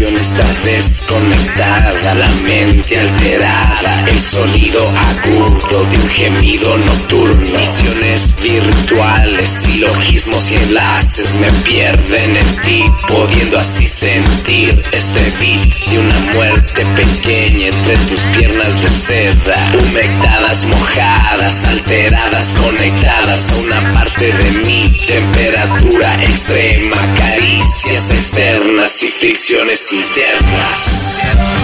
conexión está desconectada, la mente alterada, el sonido agudo de un gemido nocturno. Visiones virtuales, silogismos y enlaces me pierden en ti, pudiendo así sentir este beat de una muerte pequeña entre tus piernas de seda, humectadas, mojadas, alteradas, conectadas a una parte de mi temperatura extrema, externas y fricciones internas.